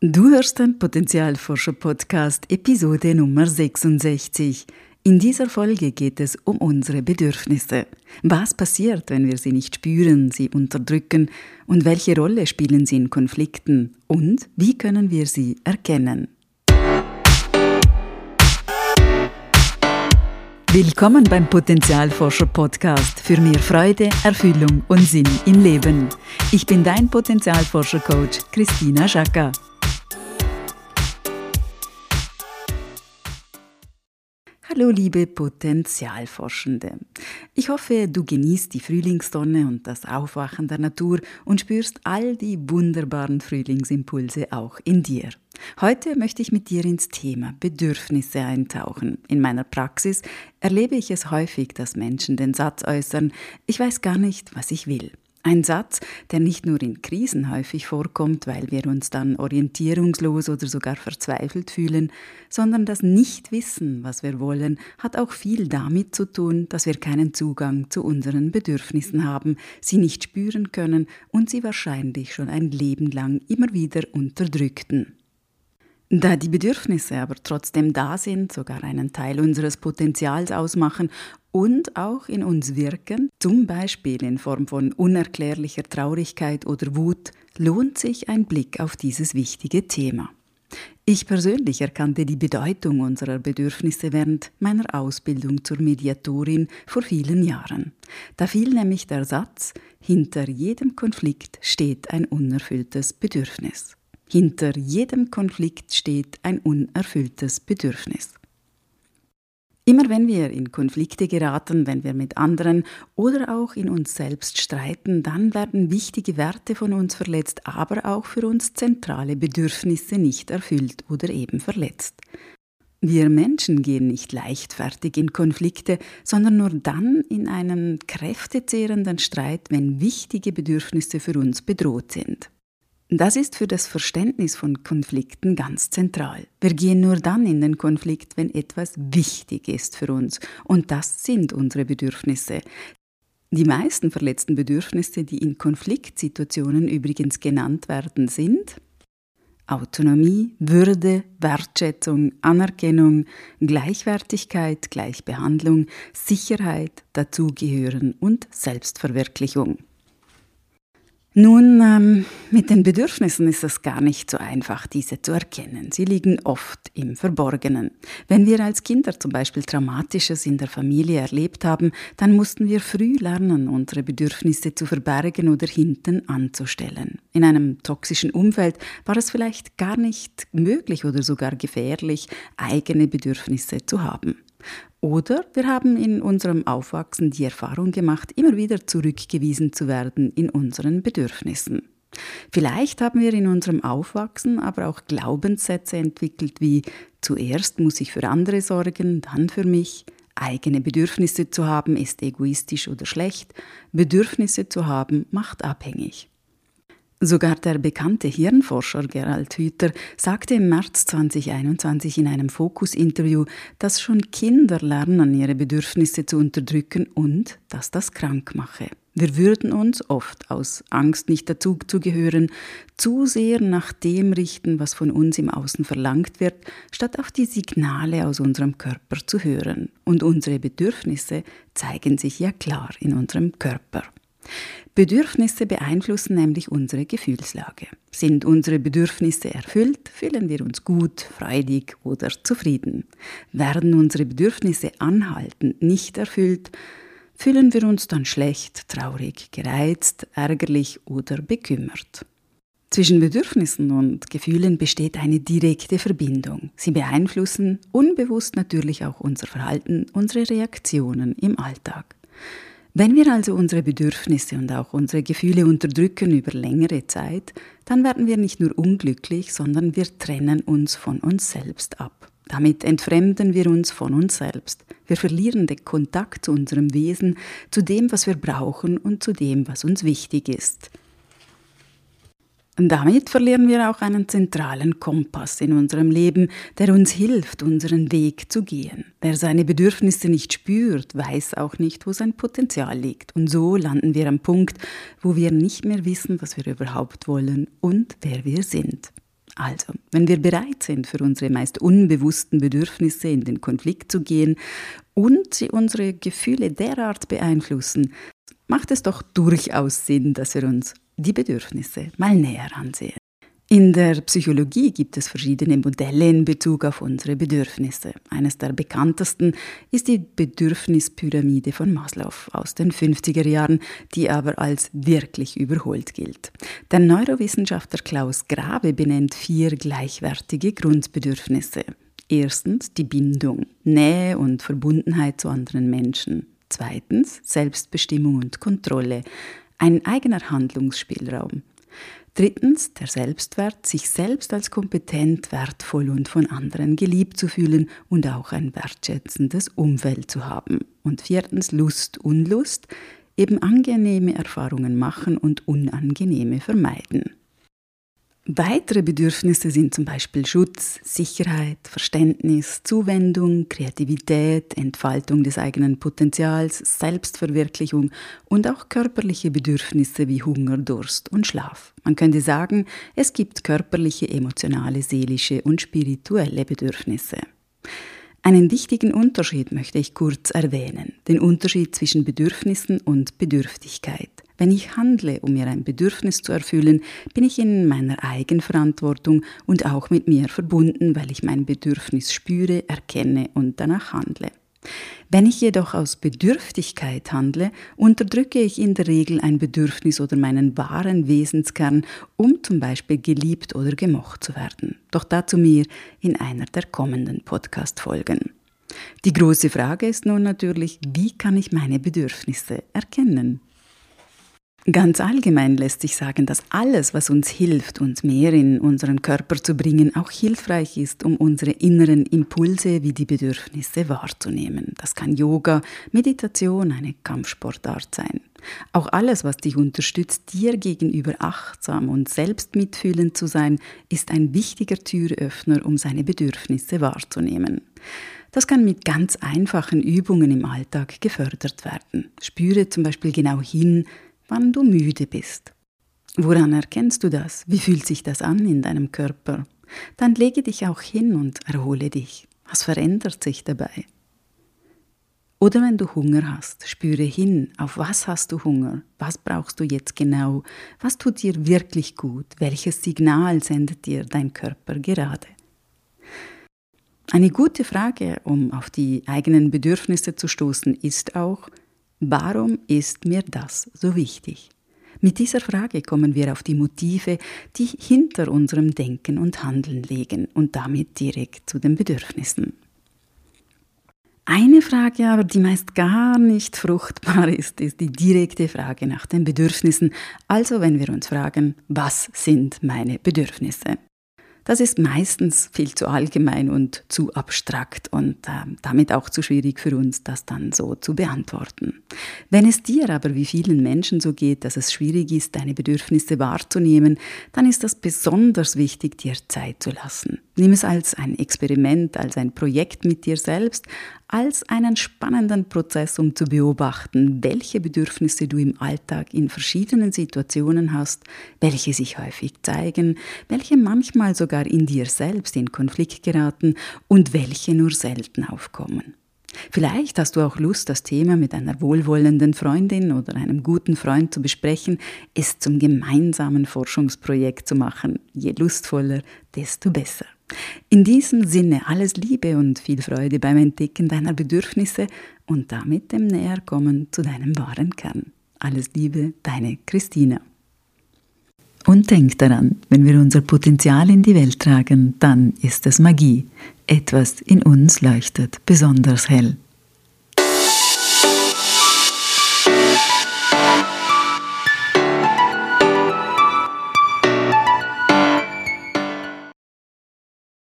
Du hörst den Potenzialforscher Podcast Episode Nummer 66. In dieser Folge geht es um unsere Bedürfnisse. Was passiert, wenn wir sie nicht spüren, sie unterdrücken und welche Rolle spielen sie in Konflikten und wie können wir sie erkennen? Willkommen beim Potenzialforscher Podcast für mehr Freude, Erfüllung und Sinn im Leben. Ich bin dein Potenzialforscher Coach Christina Schacker. Hallo liebe Potenzialforschende. Ich hoffe, du genießt die Frühlingssonne und das Aufwachen der Natur und spürst all die wunderbaren Frühlingsimpulse auch in dir. Heute möchte ich mit dir ins Thema Bedürfnisse eintauchen. In meiner Praxis erlebe ich es häufig, dass Menschen den Satz äußern, ich weiß gar nicht, was ich will. Ein Satz, der nicht nur in Krisen häufig vorkommt, weil wir uns dann orientierungslos oder sogar verzweifelt fühlen, sondern das Nichtwissen, was wir wollen, hat auch viel damit zu tun, dass wir keinen Zugang zu unseren Bedürfnissen haben, sie nicht spüren können und sie wahrscheinlich schon ein Leben lang immer wieder unterdrückten. Da die Bedürfnisse aber trotzdem da sind, sogar einen Teil unseres Potenzials ausmachen und auch in uns wirken, zum Beispiel in Form von unerklärlicher Traurigkeit oder Wut, lohnt sich ein Blick auf dieses wichtige Thema. Ich persönlich erkannte die Bedeutung unserer Bedürfnisse während meiner Ausbildung zur Mediatorin vor vielen Jahren. Da fiel nämlich der Satz, hinter jedem Konflikt steht ein unerfülltes Bedürfnis. Hinter jedem Konflikt steht ein unerfülltes Bedürfnis. Immer wenn wir in Konflikte geraten, wenn wir mit anderen oder auch in uns selbst streiten, dann werden wichtige Werte von uns verletzt, aber auch für uns zentrale Bedürfnisse nicht erfüllt oder eben verletzt. Wir Menschen gehen nicht leichtfertig in Konflikte, sondern nur dann in einen kräftezehrenden Streit, wenn wichtige Bedürfnisse für uns bedroht sind. Das ist für das Verständnis von Konflikten ganz zentral. Wir gehen nur dann in den Konflikt, wenn etwas wichtig ist für uns. Und das sind unsere Bedürfnisse. Die meisten verletzten Bedürfnisse, die in Konfliktsituationen übrigens genannt werden, sind Autonomie, Würde, Wertschätzung, Anerkennung, Gleichwertigkeit, Gleichbehandlung, Sicherheit, Dazugehören und Selbstverwirklichung. Nun, ähm, mit den Bedürfnissen ist es gar nicht so einfach, diese zu erkennen. Sie liegen oft im Verborgenen. Wenn wir als Kinder zum Beispiel Traumatisches in der Familie erlebt haben, dann mussten wir früh lernen, unsere Bedürfnisse zu verbergen oder hinten anzustellen. In einem toxischen Umfeld war es vielleicht gar nicht möglich oder sogar gefährlich, eigene Bedürfnisse zu haben. Oder wir haben in unserem Aufwachsen die Erfahrung gemacht, immer wieder zurückgewiesen zu werden in unseren Bedürfnissen. Vielleicht haben wir in unserem Aufwachsen aber auch Glaubenssätze entwickelt wie zuerst muss ich für andere sorgen, dann für mich, eigene Bedürfnisse zu haben ist egoistisch oder schlecht, Bedürfnisse zu haben macht abhängig. Sogar der bekannte Hirnforscher Gerald Hüther sagte im März 2021 in einem Fokus-Interview, dass schon Kinder lernen, ihre Bedürfnisse zu unterdrücken und dass das krank mache. Wir würden uns oft aus Angst nicht dazu zu gehören, zu sehr nach dem richten, was von uns im Außen verlangt wird, statt auf die Signale aus unserem Körper zu hören. Und unsere Bedürfnisse zeigen sich ja klar in unserem Körper. Bedürfnisse beeinflussen nämlich unsere Gefühlslage. Sind unsere Bedürfnisse erfüllt, fühlen wir uns gut, freudig oder zufrieden. Werden unsere Bedürfnisse anhaltend nicht erfüllt, fühlen wir uns dann schlecht, traurig, gereizt, ärgerlich oder bekümmert. Zwischen Bedürfnissen und Gefühlen besteht eine direkte Verbindung. Sie beeinflussen unbewusst natürlich auch unser Verhalten, unsere Reaktionen im Alltag. Wenn wir also unsere Bedürfnisse und auch unsere Gefühle unterdrücken über längere Zeit, dann werden wir nicht nur unglücklich, sondern wir trennen uns von uns selbst ab. Damit entfremden wir uns von uns selbst. Wir verlieren den Kontakt zu unserem Wesen, zu dem, was wir brauchen und zu dem, was uns wichtig ist. Damit verlieren wir auch einen zentralen Kompass in unserem Leben, der uns hilft, unseren Weg zu gehen. Wer seine Bedürfnisse nicht spürt, weiß auch nicht, wo sein Potenzial liegt. Und so landen wir am Punkt, wo wir nicht mehr wissen, was wir überhaupt wollen und wer wir sind. Also, wenn wir bereit sind, für unsere meist unbewussten Bedürfnisse in den Konflikt zu gehen und sie unsere Gefühle derart beeinflussen, macht es doch durchaus Sinn, dass wir uns die Bedürfnisse mal näher ansehen. In der Psychologie gibt es verschiedene Modelle in Bezug auf unsere Bedürfnisse. Eines der bekanntesten ist die Bedürfnispyramide von Maslow aus den 50er Jahren, die aber als wirklich überholt gilt. Der Neurowissenschaftler Klaus Grabe benennt vier gleichwertige Grundbedürfnisse. Erstens die Bindung, Nähe und Verbundenheit zu anderen Menschen. Zweitens Selbstbestimmung und Kontrolle, ein eigener Handlungsspielraum. Drittens der Selbstwert, sich selbst als kompetent, wertvoll und von anderen geliebt zu fühlen und auch ein wertschätzendes Umfeld zu haben. Und viertens Lust, Unlust, eben angenehme Erfahrungen machen und unangenehme vermeiden. Weitere Bedürfnisse sind zum Beispiel Schutz, Sicherheit, Verständnis, Zuwendung, Kreativität, Entfaltung des eigenen Potenzials, Selbstverwirklichung und auch körperliche Bedürfnisse wie Hunger, Durst und Schlaf. Man könnte sagen, es gibt körperliche, emotionale, seelische und spirituelle Bedürfnisse. Einen wichtigen Unterschied möchte ich kurz erwähnen, den Unterschied zwischen Bedürfnissen und Bedürftigkeit. Wenn ich handle, um mir ein Bedürfnis zu erfüllen, bin ich in meiner Eigenverantwortung und auch mit mir verbunden, weil ich mein Bedürfnis spüre, erkenne und danach handle. Wenn ich jedoch aus Bedürftigkeit handle, unterdrücke ich in der Regel ein Bedürfnis oder meinen wahren Wesenskern, um zum Beispiel geliebt oder gemocht zu werden. Doch dazu mir in einer der kommenden Podcast-Folgen. Die große Frage ist nun natürlich, wie kann ich meine Bedürfnisse erkennen? Ganz allgemein lässt sich sagen, dass alles, was uns hilft, uns mehr in unseren Körper zu bringen, auch hilfreich ist, um unsere inneren Impulse wie die Bedürfnisse wahrzunehmen. Das kann Yoga, Meditation, eine Kampfsportart sein. Auch alles, was dich unterstützt, dir gegenüber achtsam und selbst mitfühlend zu sein, ist ein wichtiger Türöffner, um seine Bedürfnisse wahrzunehmen. Das kann mit ganz einfachen Übungen im Alltag gefördert werden. Spüre zum Beispiel genau hin, wann du müde bist. Woran erkennst du das? Wie fühlt sich das an in deinem Körper? Dann lege dich auch hin und erhole dich. Was verändert sich dabei? Oder wenn du Hunger hast, spüre hin, auf was hast du Hunger? Was brauchst du jetzt genau? Was tut dir wirklich gut? Welches Signal sendet dir dein Körper gerade? Eine gute Frage, um auf die eigenen Bedürfnisse zu stoßen, ist auch, Warum ist mir das so wichtig? Mit dieser Frage kommen wir auf die Motive, die hinter unserem Denken und Handeln liegen und damit direkt zu den Bedürfnissen. Eine Frage aber, die meist gar nicht fruchtbar ist, ist die direkte Frage nach den Bedürfnissen. Also wenn wir uns fragen, was sind meine Bedürfnisse? Das ist meistens viel zu allgemein und zu abstrakt und äh, damit auch zu schwierig für uns, das dann so zu beantworten. Wenn es dir aber wie vielen Menschen so geht, dass es schwierig ist, deine Bedürfnisse wahrzunehmen, dann ist das besonders wichtig, dir Zeit zu lassen. Nimm es als ein Experiment, als ein Projekt mit dir selbst, als einen spannenden Prozess, um zu beobachten, welche Bedürfnisse du im Alltag in verschiedenen Situationen hast, welche sich häufig zeigen, welche manchmal sogar in dir selbst in Konflikt geraten und welche nur selten aufkommen. Vielleicht hast du auch Lust, das Thema mit einer wohlwollenden Freundin oder einem guten Freund zu besprechen, es zum gemeinsamen Forschungsprojekt zu machen. Je lustvoller, desto besser. In diesem Sinne alles Liebe und viel Freude beim Entdecken deiner Bedürfnisse und damit dem Näherkommen zu deinem wahren Kern. Alles Liebe, deine Christina. Und denk daran, wenn wir unser Potenzial in die Welt tragen, dann ist es Magie. Etwas in uns leuchtet besonders hell.